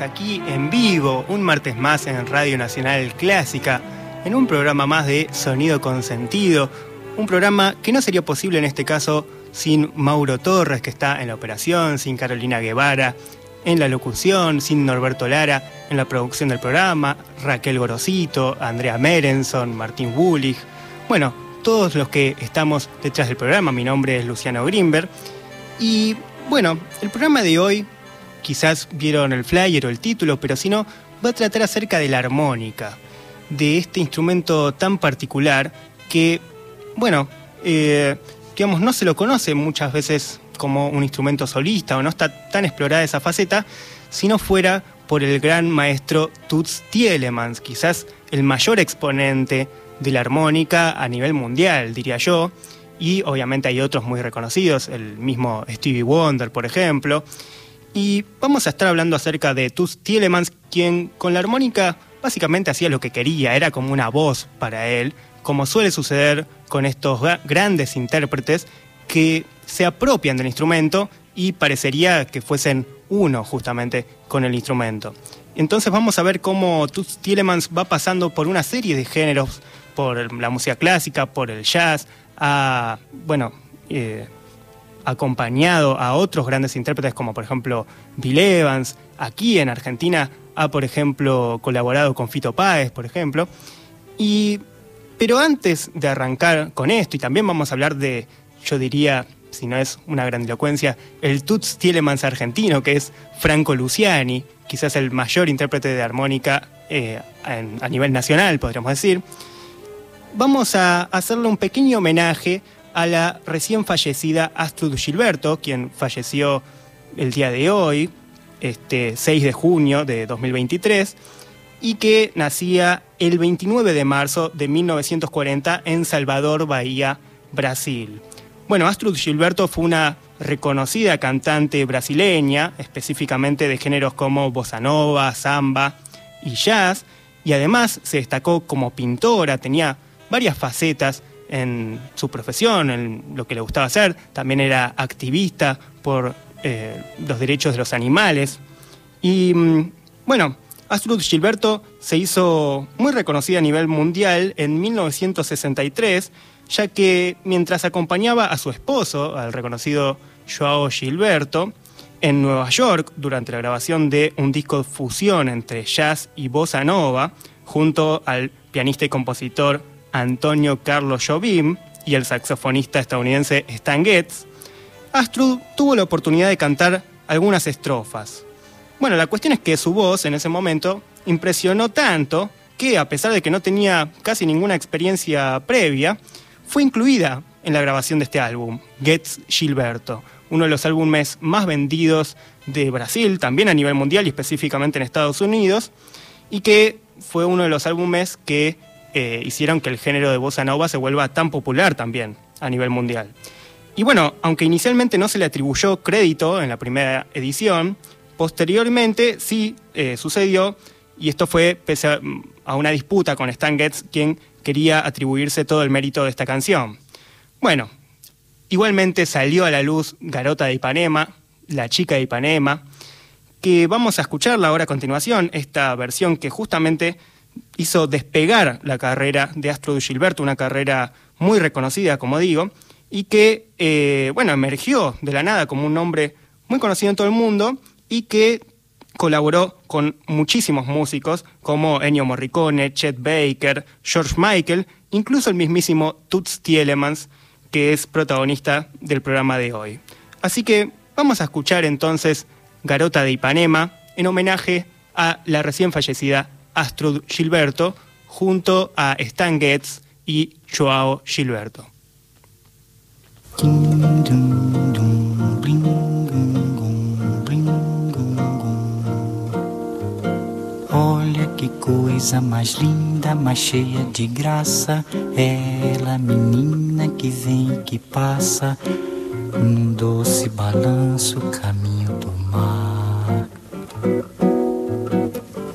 Aquí en vivo, un martes más en Radio Nacional Clásica, en un programa más de Sonido con Sentido, un programa que no sería posible en este caso sin Mauro Torres, que está en la operación, sin Carolina Guevara en la locución, sin Norberto Lara en la producción del programa, Raquel Gorosito, Andrea Merenson, Martín Bullich, bueno, todos los que estamos detrás del programa, mi nombre es Luciano Grimberg, y bueno, el programa de hoy, quizás vieron el flyer o el título, pero si no, va a tratar acerca de la armónica, de este instrumento tan particular que, bueno, eh, digamos, no se lo conoce muchas veces como un instrumento solista o no está tan explorada esa faceta, si no fuera por el gran maestro Toots Tielemans, quizás el mayor exponente de la armónica a nivel mundial, diría yo, y obviamente hay otros muy reconocidos, el mismo Stevie Wonder, por ejemplo. Y vamos a estar hablando acerca de Toots Tielemans, quien con la armónica básicamente hacía lo que quería, era como una voz para él, como suele suceder con estos grandes intérpretes que se apropian del instrumento y parecería que fuesen uno justamente con el instrumento. Entonces vamos a ver cómo Toots Tielemans va pasando por una serie de géneros, por la música clásica, por el jazz, ha, bueno, eh, acompañado a otros grandes intérpretes como por ejemplo Bill Evans, aquí en Argentina ha por ejemplo colaborado con Fito Páez, por ejemplo, y pero antes de arrancar con esto, y también vamos a hablar de, yo diría, si no es una grandilocuencia, el Toots Tielemans argentino, que es Franco Luciani, quizás el mayor intérprete de armónica eh, a nivel nacional, podríamos decir. Vamos a hacerle un pequeño homenaje a la recién fallecida Astrud Gilberto, quien falleció el día de hoy, este 6 de junio de 2023, y que nacía el 29 de marzo de 1940 en Salvador, Bahía, Brasil. Bueno, Astrud Gilberto fue una reconocida cantante brasileña, específicamente de géneros como bossa nova, samba y jazz, y además se destacó como pintora, tenía varias facetas en su profesión, en lo que le gustaba hacer, también era activista por eh, los derechos de los animales. Y mm, bueno, Astrud Gilberto se hizo muy reconocida a nivel mundial en 1963 ya que mientras acompañaba a su esposo, al reconocido Joao Gilberto, en Nueva York durante la grabación de un disco de fusión entre jazz y bossa nova, junto al pianista y compositor Antonio Carlos Jobim y el saxofonista estadounidense Stan Getz, Astrud tuvo la oportunidad de cantar algunas estrofas. Bueno, la cuestión es que su voz en ese momento impresionó tanto que, a pesar de que no tenía casi ninguna experiencia previa, fue incluida en la grabación de este álbum, Gets Gilberto, uno de los álbumes más vendidos de Brasil, también a nivel mundial y específicamente en Estados Unidos, y que fue uno de los álbumes que eh, hicieron que el género de bossa nova se vuelva tan popular también a nivel mundial. Y bueno, aunque inicialmente no se le atribuyó crédito en la primera edición, posteriormente sí eh, sucedió, y esto fue pese a, a una disputa con Stan Getz, quien quería atribuirse todo el mérito de esta canción. Bueno, igualmente salió a la luz Garota de Ipanema, La chica de Ipanema, que vamos a escucharla ahora a continuación, esta versión que justamente hizo despegar la carrera de Astro Gilberto, una carrera muy reconocida, como digo, y que, eh, bueno, emergió de la nada como un nombre muy conocido en todo el mundo y que colaboró con muchísimos músicos como Ennio Morricone, Chet Baker, George Michael, incluso el mismísimo Toots Tielemans, que es protagonista del programa de hoy. Así que vamos a escuchar entonces Garota de Ipanema en homenaje a la recién fallecida Astrud Gilberto junto a Stan Getz y Joao Gilberto. Olha que coisa mais linda, mais cheia de graça. Ela, menina que vem e que passa, num doce balanço, caminho do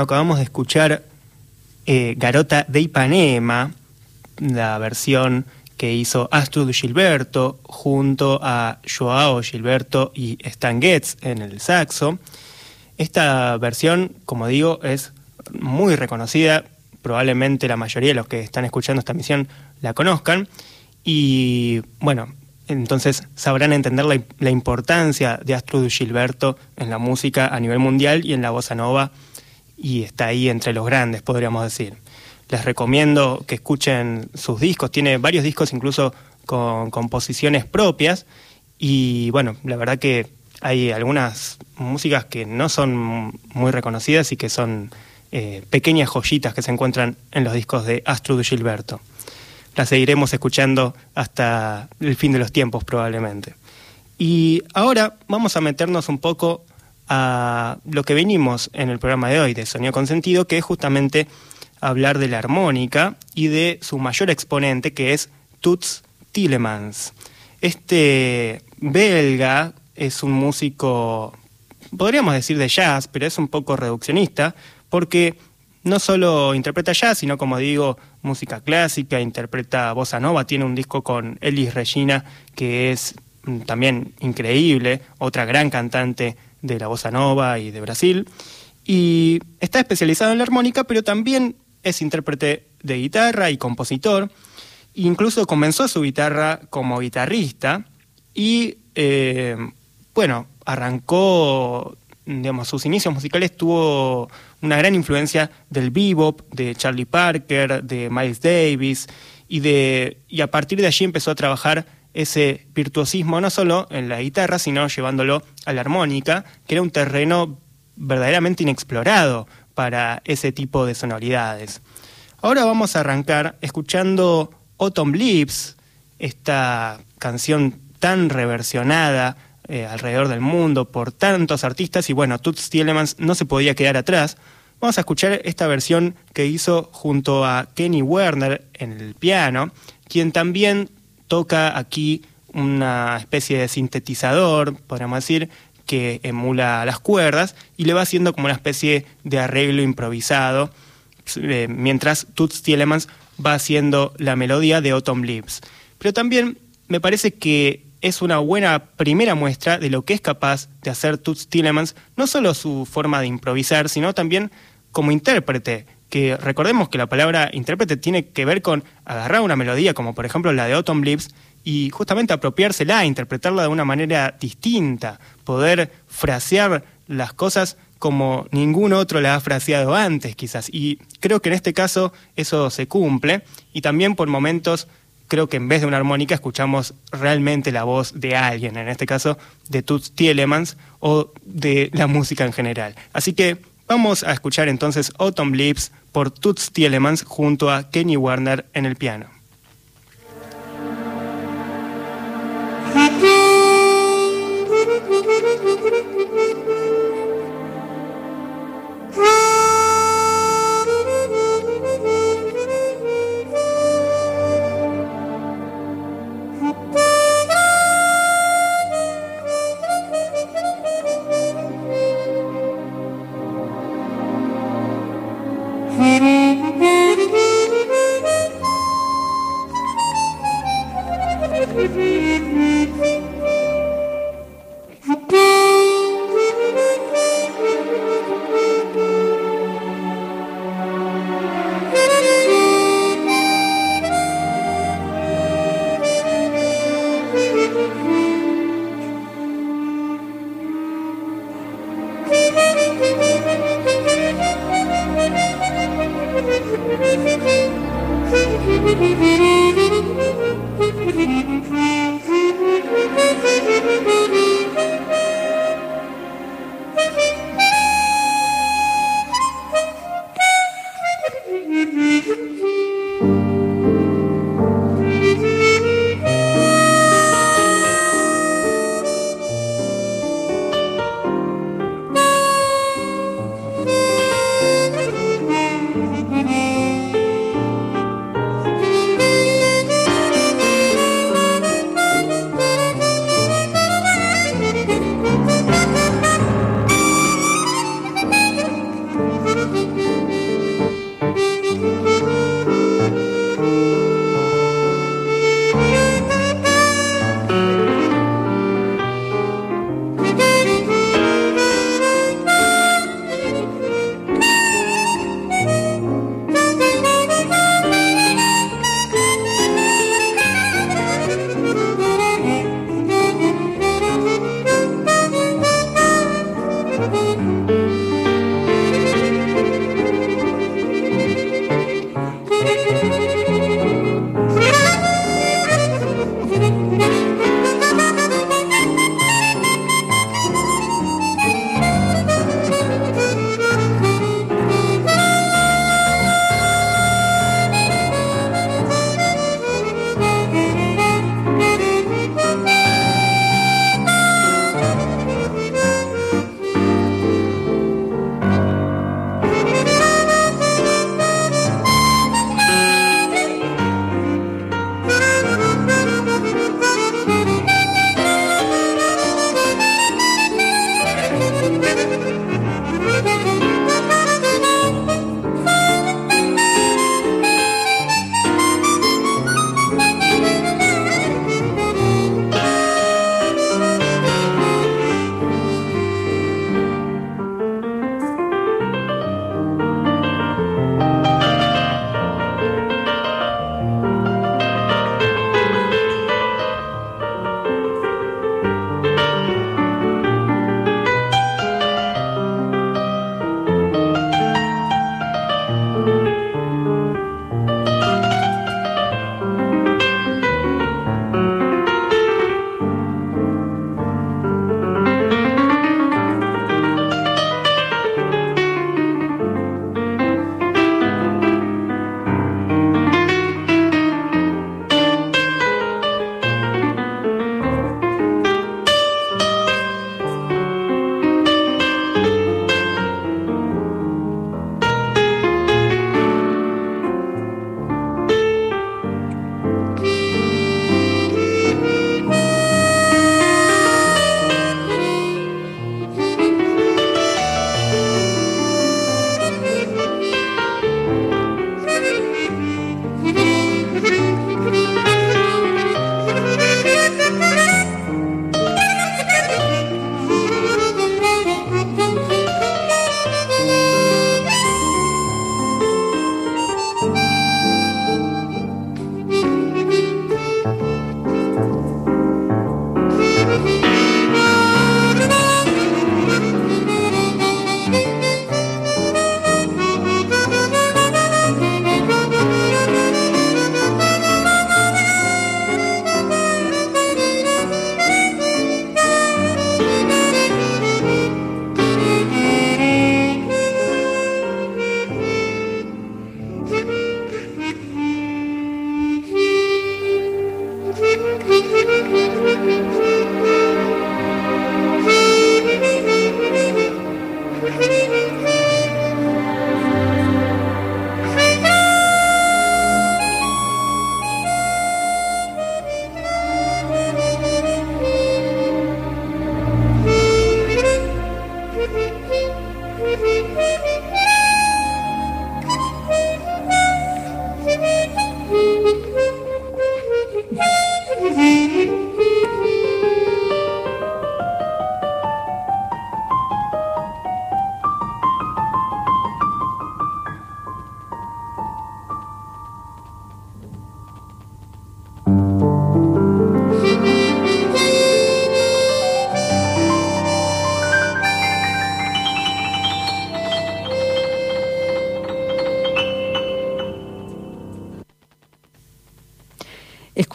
Acabamos de escuchar eh, Garota de Ipanema, la versión que hizo Astrid Gilberto junto a Joao Gilberto y Stan Getz en el saxo. Esta versión, como digo, es muy reconocida, probablemente la mayoría de los que están escuchando esta misión la conozcan. Y bueno, entonces sabrán entender la, importancia de Astrud Gilberto en la música a nivel mundial y en la bossa nova, y está ahí entre los grandes, podríamos decir. Les recomiendo que escuchen sus discos, tiene varios discos incluso con composiciones propias, y bueno, la verdad que hay algunas músicas que no son muy reconocidas y que son eh, pequeñas joyitas que se encuentran en los discos de Astrud Gilberto la seguiremos escuchando hasta el fin de los tiempos probablemente. Y ahora vamos a meternos un poco a lo que venimos en el programa de hoy de Sonido con Sentido, que es justamente hablar de la armónica y de su mayor exponente, que es Toots Tillemans. Este belga es un músico, podríamos decir de jazz, pero es un poco reduccionista, porque no solo interpreta jazz, sino como digo, música clásica, interpreta bossa nova, tiene un disco con Elis Regina que es mm, también increíble, otra gran cantante de la bossa nova y de Brasil. Y está especializado en la armónica, pero también es intérprete de guitarra y compositor. Incluso comenzó su guitarra como guitarrista y, eh, bueno, arrancó, digamos, sus inicios musicales tuvo una gran influencia del bebop, de Charlie Parker, de Miles Davis, y, de, y a partir de allí empezó a trabajar ese virtuosismo no solo en la guitarra, sino llevándolo a la armónica, que era un terreno verdaderamente inexplorado para ese tipo de sonoridades. Ahora vamos a arrancar escuchando Autumn Leaves, esta canción tan reversionada eh, alrededor del mundo por tantos artistas y bueno, Toots Tielemans no se podía quedar atrás. Vamos a escuchar esta versión que hizo junto a Kenny Werner en el piano, quien también toca aquí una especie de sintetizador, podríamos decir, que emula las cuerdas y le va haciendo como una especie de arreglo improvisado, eh, mientras Toots Tielemans va haciendo la melodía de Autumn Leaves. Pero también me parece que es una buena primera muestra de lo que es capaz de hacer Toots Tillemans, no solo su forma de improvisar, sino también como intérprete, que recordemos que la palabra intérprete tiene que ver con agarrar una melodía, como por ejemplo la de Autumn Leaves, y justamente apropiársela, interpretarla de una manera distinta, poder frasear las cosas como ningún otro la ha fraseado antes, quizás. Y creo que en este caso eso se cumple, y también por momentos creo que en vez de una armónica escuchamos realmente la voz de alguien, en este caso de Toots Tielemans o de la música en general. Así que vamos a escuchar entonces Autumn Leaves por Toots Tielemans junto a Kenny Warner en el piano.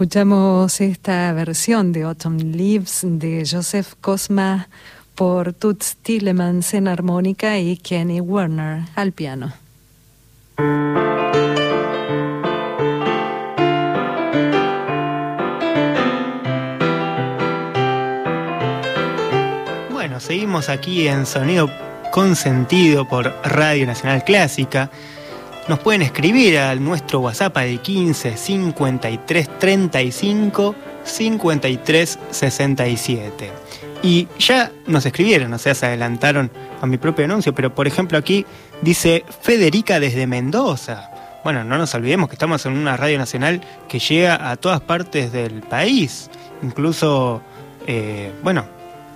Escuchamos esta versión de Autumn Leaves de Joseph Cosma por Toots Tillemans en armónica y Kenny Werner al piano. Bueno, seguimos aquí en Sonido Consentido por Radio Nacional Clásica nos pueden escribir a nuestro WhatsApp de 15 53 35 53 67. Y ya nos escribieron, o sea, se adelantaron a mi propio anuncio, pero por ejemplo aquí dice Federica desde Mendoza. Bueno, no nos olvidemos que estamos en una radio nacional que llega a todas partes del país, incluso, eh, bueno,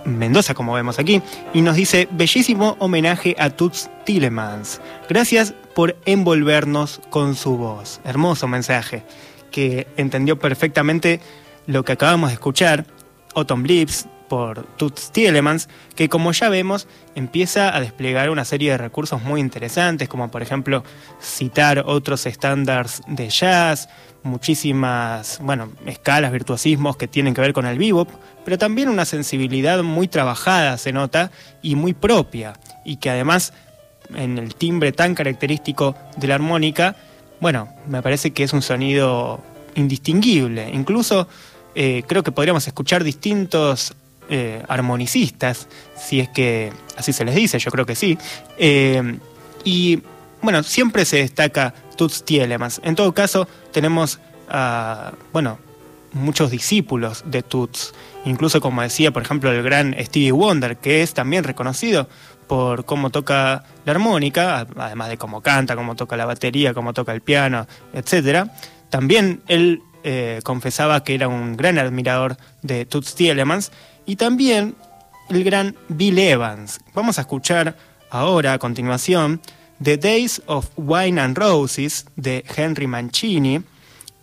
Mendoza, como vemos aquí, y nos dice, bellísimo homenaje a Tuts Tillemans. Gracias por envolvernos con su voz. Hermoso mensaje, que entendió perfectamente lo que acabamos de escuchar, Autumn Blips, por Toots Tielemans, que como ya vemos empieza a desplegar una serie de recursos muy interesantes, como por ejemplo citar otros estándares de jazz, muchísimas, bueno, escalas, virtuosismos que tienen que ver con el bebop, pero también una sensibilidad muy trabajada se nota y muy propia, y que además en el timbre tan característico de la armónica, bueno, me parece que es un sonido indistinguible. Incluso eh, creo que podríamos escuchar distintos eh, armonicistas, si es que así se les dice, yo creo que sí. Eh, y bueno, siempre se destaca Toots Tielemans. En todo caso, tenemos, bueno, muchos discípulos de Toots. Incluso, como decía, por ejemplo, el gran Stevie Wonder, que es también reconocido por cómo toca la armónica, además de cómo canta, cómo toca la batería, cómo toca el piano, etc. También él eh, confesaba que era un gran admirador de Toots Tielemans y también el gran Bill Evans. Vamos a escuchar ahora, a continuación, The Days of Wine and Roses de Henry Mancini,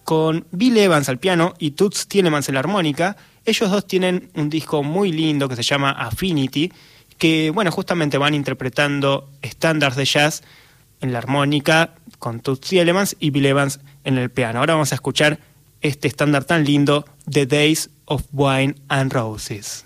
con Bill Evans al piano y Toots Tielemans en la armónica. Ellos dos tienen un disco muy lindo que se llama Affinity, que, bueno, justamente van interpretando estándares de jazz en la armónica con Toots Tielemans y Bill Evans en el piano. Ahora vamos a escuchar este estándar tan lindo, The Days of Wine and Roses.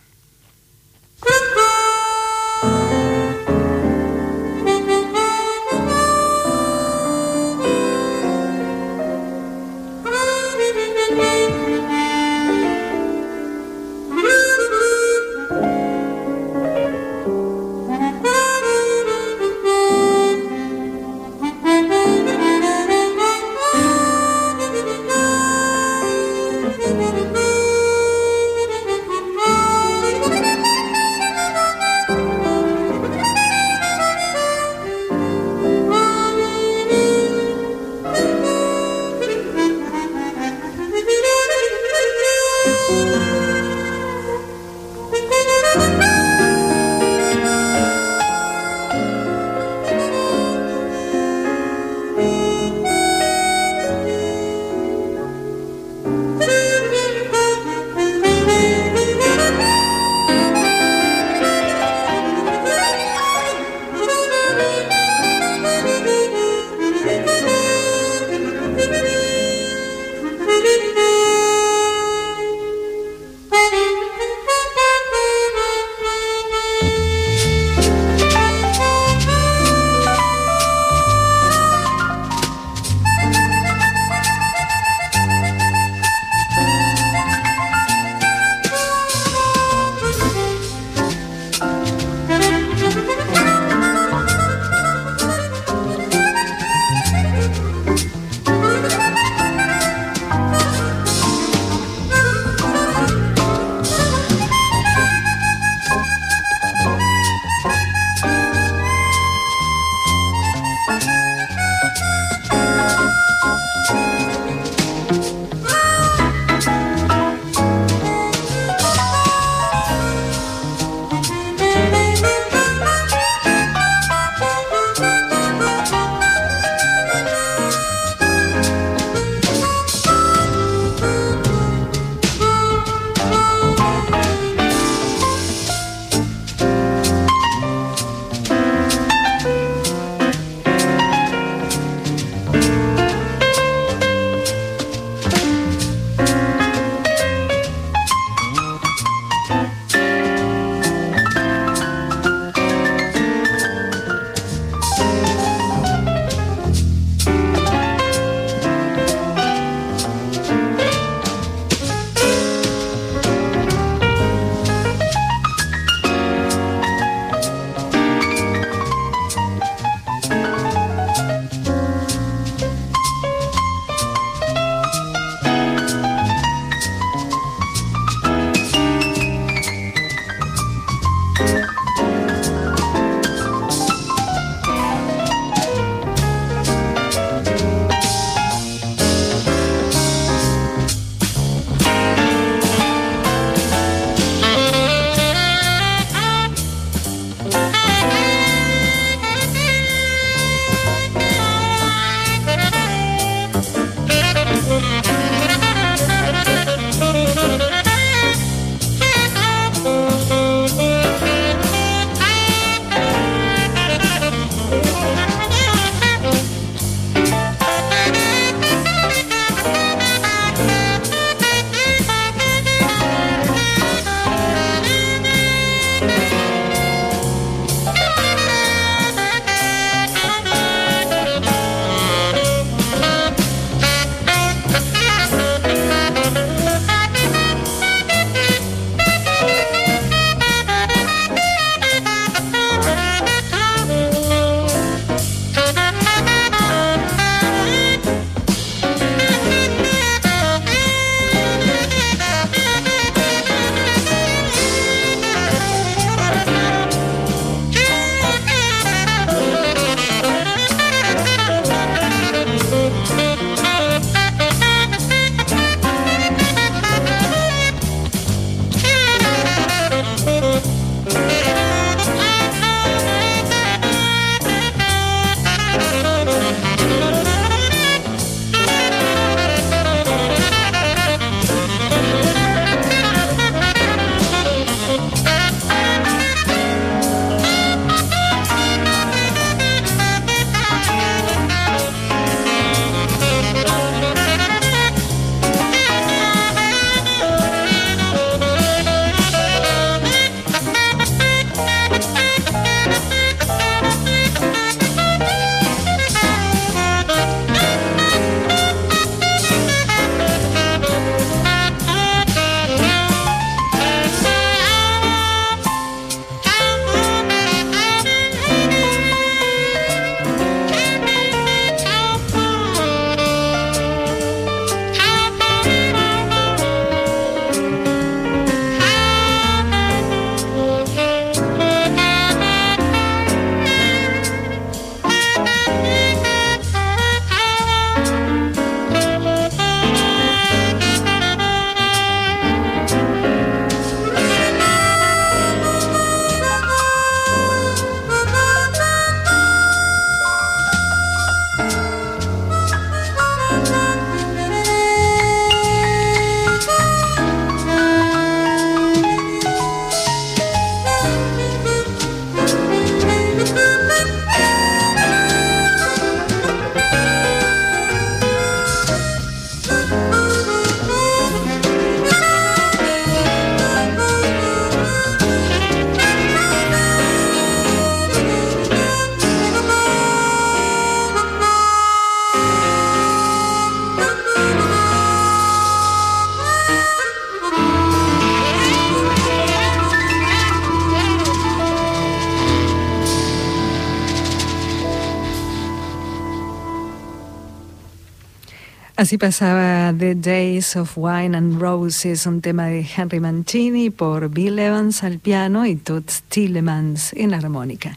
Así pasaba The Days of Wine and Roses, un tema de Henry Mancini por Bill Evans al piano y Toots Tillemans en armónica.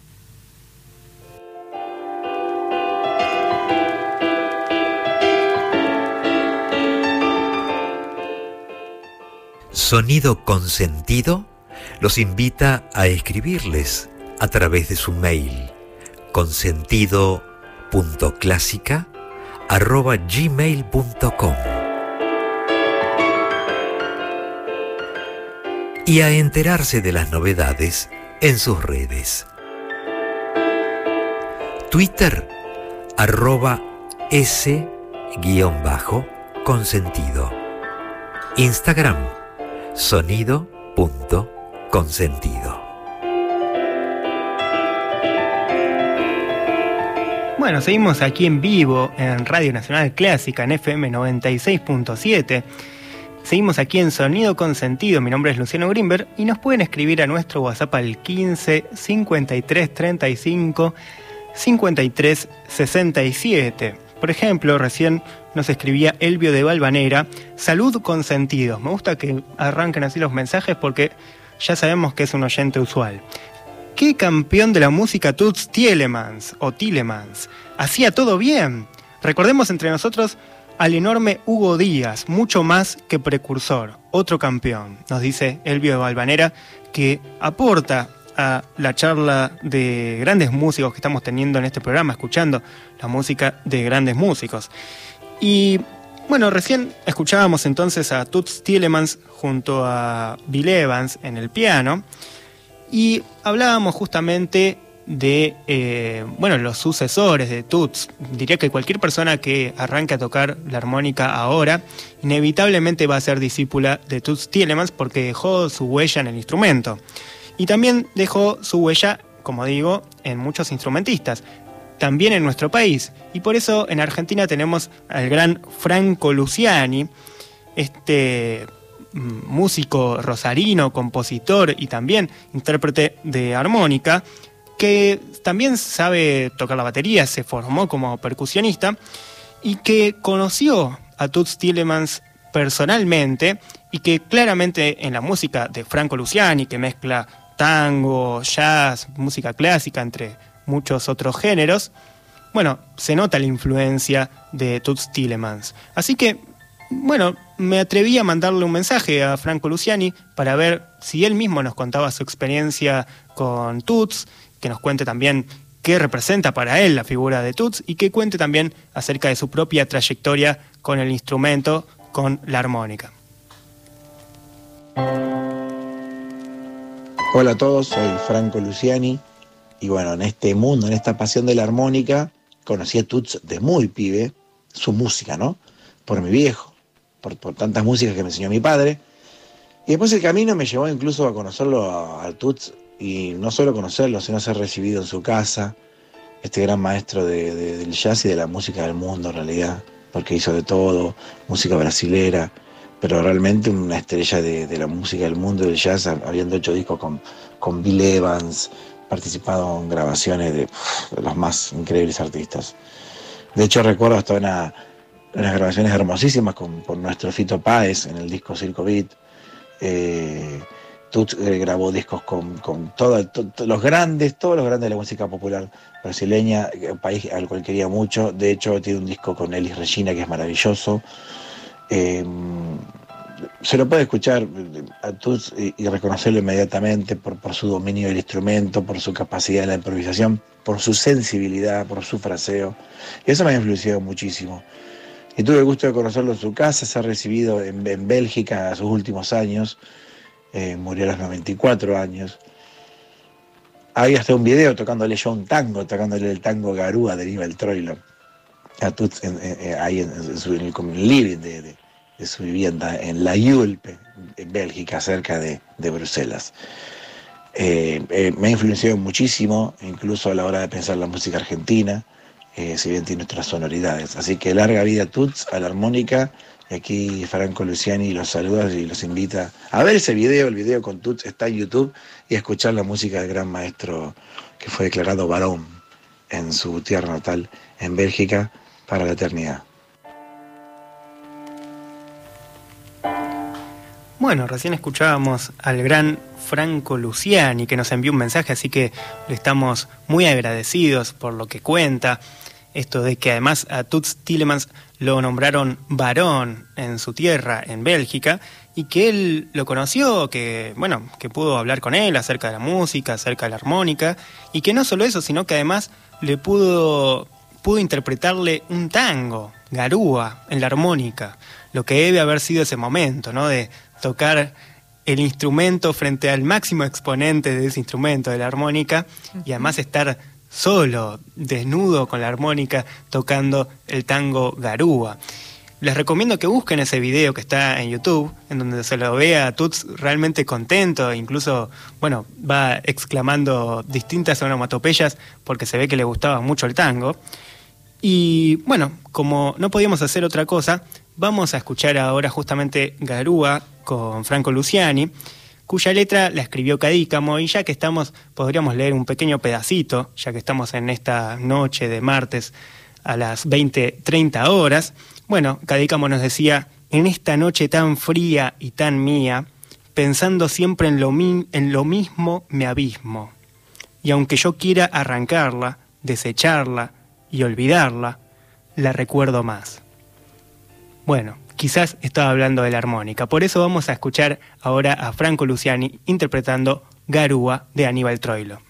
Sonido Consentido los invita a escribirles a través de su mail consentido.clásica arroba gmail.com y a enterarse de las novedades en sus redes. Twitter arroba s guion bajo consentido. Instagram sonido consentido. Bueno, seguimos aquí en vivo en Radio Nacional Clásica en FM 96.7. Seguimos aquí en Sonido con Sentido. Mi nombre es Luciano Grimberg y nos pueden escribir a nuestro WhatsApp al 15 53 35 53 67. Por ejemplo, recién nos escribía Elvio de Valvanera, salud con sentido. Me gusta que arranquen así los mensajes porque ya sabemos que es un oyente usual. ¿Qué campeón de la música Toots Tielemans o Tielemans? Hacía todo bien. Recordemos entre nosotros al enorme Hugo Díaz, mucho más que precursor, otro campeón, nos dice Elvio de Valvanera, que aporta a la charla de grandes músicos que estamos teniendo en este programa, escuchando la música de grandes músicos. Y bueno, recién escuchábamos entonces a Toots Tielemans junto a Bill Evans en el piano. Y hablábamos justamente de eh, bueno, los sucesores de Toots. Diría que cualquier persona que arranque a tocar la armónica ahora, inevitablemente va a ser discípula de Toots Tielemans porque dejó su huella en el instrumento. Y también dejó su huella, como digo, en muchos instrumentistas, también en nuestro país. Y por eso en Argentina tenemos al gran Franco Luciani, este músico rosarino, compositor y también intérprete de armónica, que también sabe tocar la batería, se formó como percusionista y que conoció a Toots Tillemans personalmente y que claramente en la música de Franco Luciani, que mezcla tango, jazz, música clásica, entre muchos otros géneros, bueno, se nota la influencia de Toots Tillemans. Así que bueno, me atreví a mandarle un mensaje a Franco Luciani para ver si él mismo nos contaba su experiencia con Tuts, que nos cuente también qué representa para él la figura de Tuts y que cuente también acerca de su propia trayectoria con el instrumento, con la armónica. Hola a todos, soy Franco Luciani y bueno, en este mundo, en esta pasión de la armónica, conocí a Tuts de muy pibe, su música, ¿no? Por mi viejo por, tantas músicas que me enseñó mi padre. Y después el camino me llevó incluso a conocerlo a, Tuts y no solo conocerlo, sino ser recibido en su casa, este gran maestro del jazz y de la música del mundo en realidad, porque hizo de todo, música brasilera, pero realmente una estrella de, la música del mundo del jazz, habiendo hecho discos con, con Bill Evans, participado en grabaciones de, de los más increíbles artistas. De hecho recuerdo hasta una unas grabaciones hermosísimas con, nuestro Fito Páez en el disco Circo Beat. Eh, eh grabó discos con, con todos los grandes, todos los grandes de la música popular brasileña, un país al cual quería mucho. De hecho, tiene un disco con Elis Regina que es maravilloso. Eh, se lo puede escuchar a Tuts y, reconocerlo inmediatamente por, por, su dominio del instrumento, por su capacidad de la improvisación, por su sensibilidad, por su fraseo. Y eso me ha influenciado muchísimo y tuve el gusto de conocerlo en su casa, se ha recibido en, Bélgica a sus últimos años, eh, murió a los 94 años. Hay hasta un video tocándole yo un tango, tocándole el tango Garúa de Nivel Troilo, ahí en, su, el, living de, su vivienda en La Yulpe, en Bélgica, cerca de, Bruselas. Eh, eh, me ha influenciado muchísimo, incluso a la hora de pensar la música argentina. Eh, si bien tiene nuestras sonoridades. Así que larga vida Tuts a la armónica. Y aquí Franco Luciani los saluda y los invita a ver ese video. El video con Tuts está en YouTube y a escuchar la música del gran maestro que fue declarado varón en su tierra natal, en Bélgica, para la eternidad. Bueno, recién escuchábamos al gran Franco Luciani que nos envió un mensaje, así que le estamos muy agradecidos por lo que cuenta. Esto de que además a Tuts Tillemans lo nombraron varón en su tierra, en Bélgica, y que él lo conoció, que bueno, que pudo hablar con él acerca de la música, acerca de la armónica, y que no solo eso, sino que además le pudo pudo interpretarle un tango, Garúa, en la armónica, lo que debe haber sido ese momento, ¿no? De tocar el instrumento frente al máximo exponente de ese instrumento, de la armónica, y además estar solo, desnudo con la armónica, tocando el tango Garúa. Les recomiendo que busquen ese video que está en YouTube, en donde se lo vea a Tuts realmente contento, incluso, bueno, va exclamando distintas onomatopeyas porque se ve que le gustaba mucho el tango. Y bueno, como no podíamos hacer otra cosa, vamos a escuchar ahora justamente Garúa con Franco Luciani, cuya letra la escribió Cadícamo y ya que estamos, podríamos leer un pequeño pedacito, ya que estamos en esta noche de martes a las 20.30 horas. Bueno, Cadícamo nos decía, en esta noche tan fría y tan mía, pensando siempre en lo, en lo mismo me abismo. Y aunque yo quiera arrancarla, desecharla, y olvidarla, la recuerdo más. Bueno, quizás estaba hablando de la armónica, por eso vamos a escuchar ahora a Franco Luciani interpretando Garúa de Aníbal Troilo.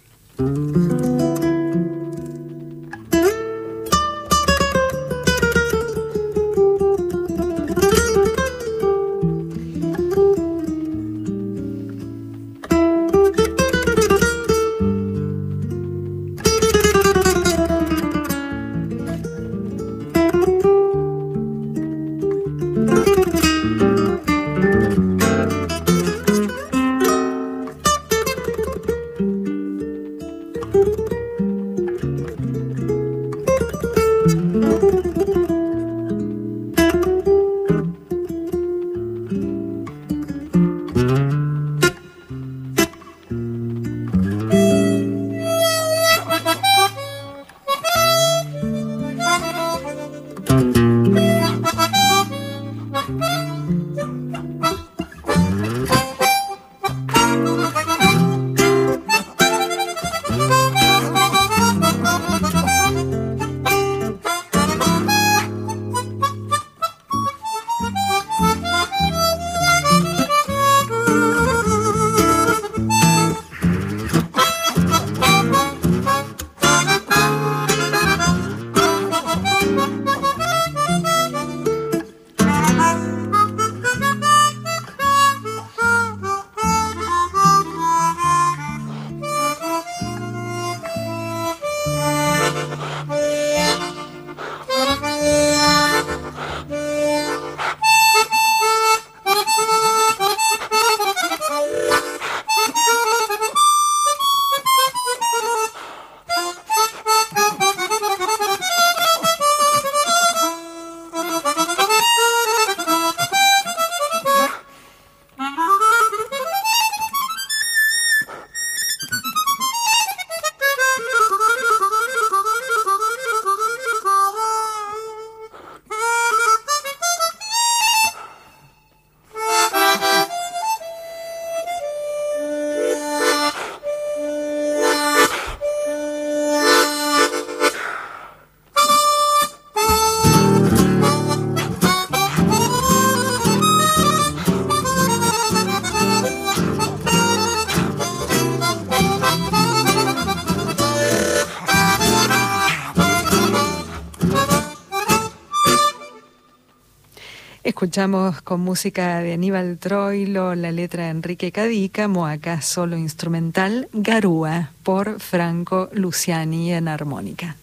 Escuchamos con música de Aníbal Troilo, la letra de Enrique Cadícamo, acá solo instrumental, Garúa, por Franco Luciani en armónica.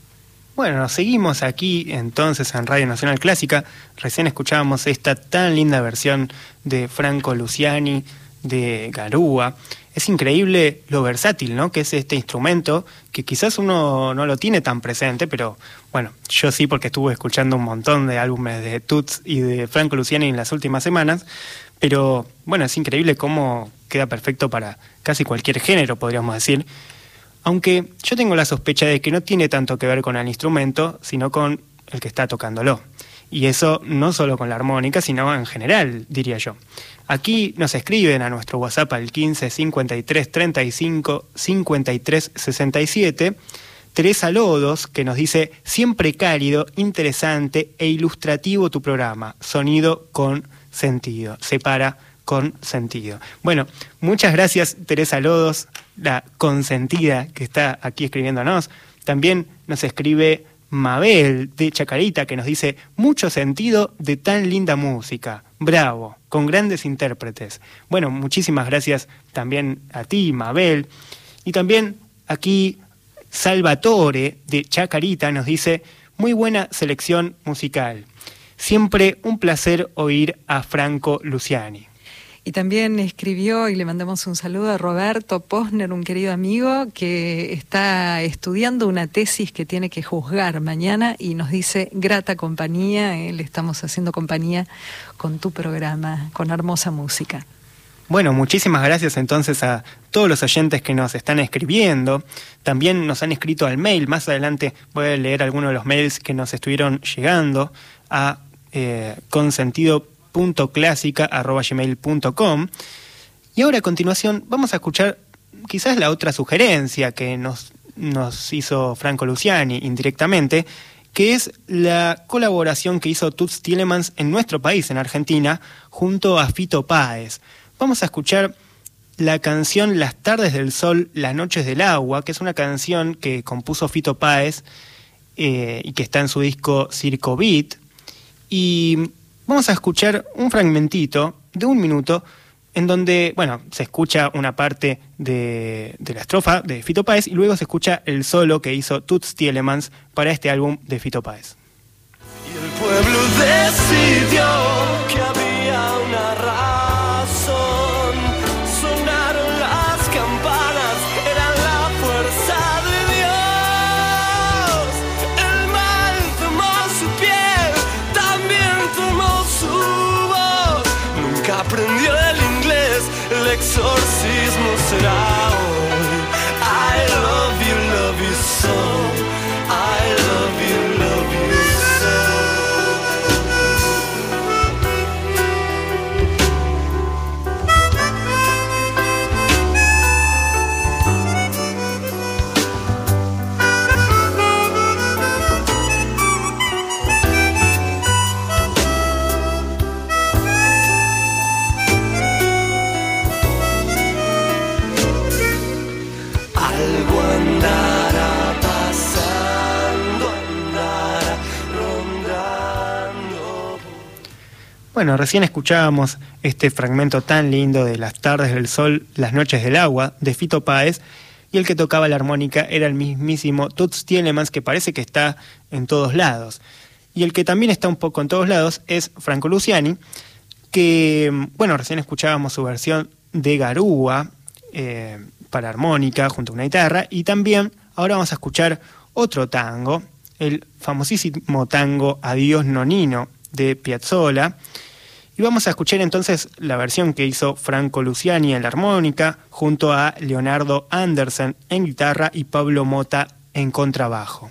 Bueno, seguimos aquí entonces en Radio Nacional Clásica. Recién escuchábamos esta tan linda versión de Franco Luciani de Garúa es increíble lo versátil, ¿no? Que es este instrumento que quizás uno no lo tiene tan presente, pero bueno, yo sí porque estuve escuchando un montón de álbumes de Toots y de Franco Luciani en las últimas semanas, pero bueno, es increíble cómo queda perfecto para casi cualquier género, podríamos decir. Aunque yo tengo la sospecha de que no tiene tanto que ver con el instrumento, sino con el que está tocándolo. Y eso no solo con la armónica, sino en general, diría yo. Aquí nos escriben a nuestro WhatsApp al 15 53 35 53 67. Teresa Lodos, que nos dice, siempre cálido, interesante e ilustrativo tu programa, sonido con sentido, separa con sentido. Bueno, muchas gracias Teresa Lodos, la consentida que está aquí escribiéndonos. También nos escribe Mabel de Chacarita que nos dice mucho sentido de tan linda música. Bravo, con grandes intérpretes. Bueno, muchísimas gracias también a ti, Mabel. Y también aquí Salvatore de Chacarita nos dice muy buena selección musical. Siempre un placer oír a Franco Luciani. Y también escribió y le mandamos un saludo a Roberto Posner, un querido amigo que está estudiando una tesis que tiene que juzgar mañana y nos dice grata compañía, le estamos haciendo compañía con tu programa, con hermosa música. Bueno, muchísimas gracias entonces a todos los oyentes que nos están escribiendo. También nos han escrito al mail. Más adelante voy leer algunos de los mails que nos estuvieron llegando a eh, consentido gmail.com Y ahora a continuación vamos a escuchar quizás la otra sugerencia que nos, hizo Franco Luciani indirectamente, que es la colaboración que hizo Tuts Tielemans en nuestro país, en Argentina, junto a Fito Páez. Vamos a escuchar la canción Las tardes del sol, las noches del agua, que es una canción que compuso Fito Páez eh, y que está en su disco Circo Beat. Y vamos a escuchar un fragmentito de un minuto en donde, bueno, se escucha una parte de, la estrofa de Fito Páez y luego se escucha el solo que hizo Toots Tielemans para este álbum de Fito Páez. Y el pueblo decidió Bueno, recién escuchábamos este fragmento tan lindo de Las tardes del sol, las noches del agua, de Fito Páez, y el que tocaba la armónica era el mismísimo Toots Tielemans, que parece que está en todos lados. Y el que también está un poco en todos lados es Franco Luciani, que, bueno, recién escuchábamos su versión de Garúa eh, para armónica junto a una guitarra, y también ahora vamos a escuchar otro tango, el famosísimo tango Adiós Nonino de Piazzolla, y vamos a escuchar entonces la versión que hizo Franco Luciani en la armónica, junto a Leonardo Andersen en guitarra y Pablo Mota en contrabajo.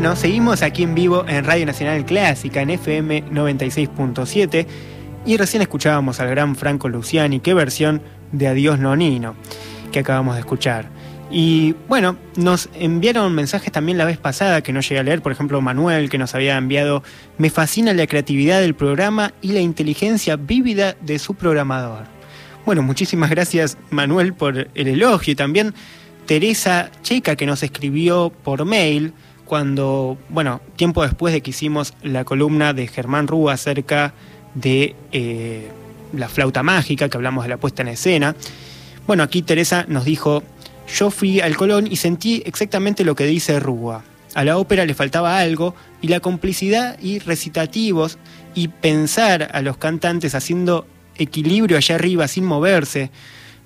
Bueno, seguimos aquí en vivo en Radio Nacional Clásica, en FM 96.7, y recién escuchábamos al gran Franco Luciani, qué versión de Adiós Nonino que acabamos de escuchar. Y bueno, nos enviaron mensajes también la vez pasada que no llegué a leer, por ejemplo Manuel que nos había enviado, me fascina la creatividad del programa y la inteligencia vívida de su programador. Bueno, muchísimas gracias Manuel por el elogio y también Teresa Checa que nos escribió por mail cuando, bueno, tiempo después de que hicimos la columna de Germán Rúa acerca de eh, la flauta mágica, que hablamos de la puesta en escena. Bueno, aquí Teresa nos dijo, yo fui al Colón y sentí exactamente lo que dice Rúa. A la ópera le faltaba algo y la complicidad y recitativos y pensar a los cantantes haciendo equilibrio allá arriba sin moverse.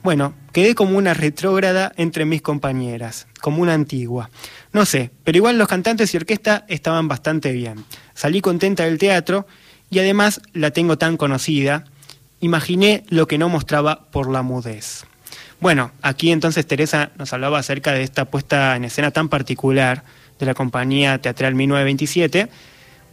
Bueno, quedé como una retrógrada entre mis compañeras, como una antigua. No sé, pero igual los cantantes y orquesta estaban bastante bien. Salí contenta del teatro y además la tengo tan conocida. Imaginé lo que no mostraba por la mudez. Bueno, aquí entonces Teresa nos hablaba acerca de esta puesta en escena tan particular de la compañía teatral 1927.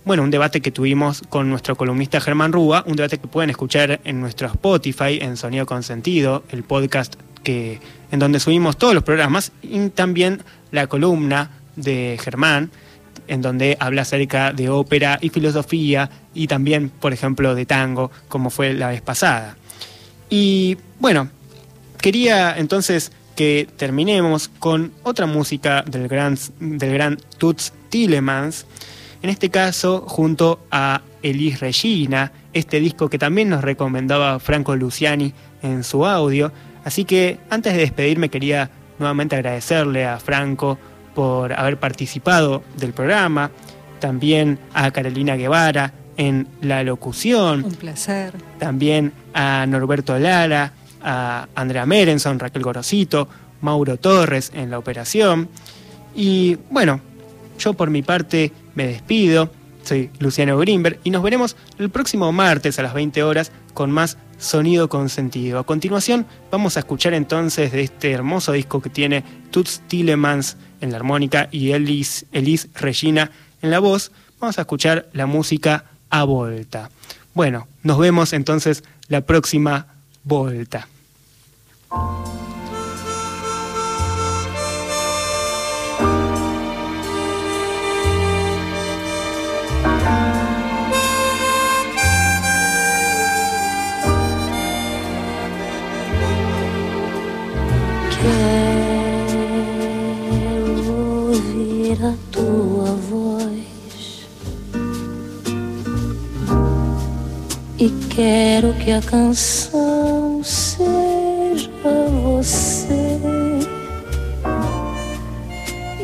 Bueno, un debate que tuvimos con nuestro columnista Germán Rúa, un debate que pueden escuchar en nuestro Spotify, en Sonido con Sentido, el podcast que, en donde subimos todos los programas, y también la columna de Germán, en donde habla acerca de ópera y filosofía, y también, por ejemplo, de tango, como fue la vez pasada. Y bueno, quería entonces que terminemos con otra música del gran, del gran Toots Tillemans, en este caso junto a Elis Regina, este disco que también nos recomendaba Franco Luciani en su audio. Así que antes de despedirme quería nuevamente agradecerle a Franco por haber participado del programa, también a Carolina Guevara en la locución. Un placer. También a Norberto Lara, a Andrea Merenson, Raquel Gorosito, Mauro Torres en la operación. Y bueno, yo por mi parte me despido. Soy Luciano Grimberg y nos veremos el próximo martes a las 20 horas con más Sonido con Sentido. A continuación vamos a escuchar entonces de este hermoso disco que tiene Toots Tillemans en la armónica y Elise, Elise Regina en la voz. Vamos a escuchar la música a volta. Bueno, nos vemos entonces la próxima volta. Quero ouvir a tua voz e quero que a canção seja você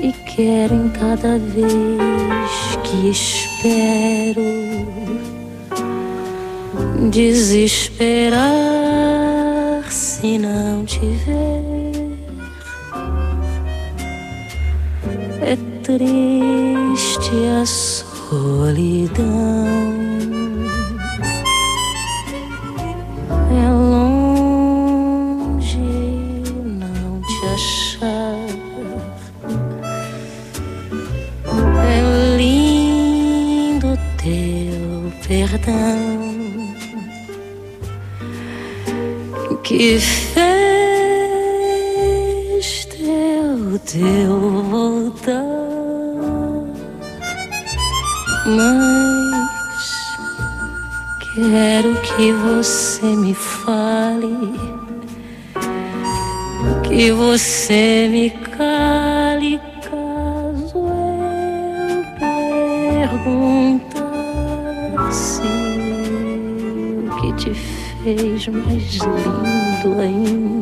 e quero em cada vez que espero desesperar se não te ver. É triste a solidão. É longe não te achar. É lindo teu perdão que fez teu teu mas quero que você me fale, que você me cale caso eu perguntar se o que te fez mais lindo ainda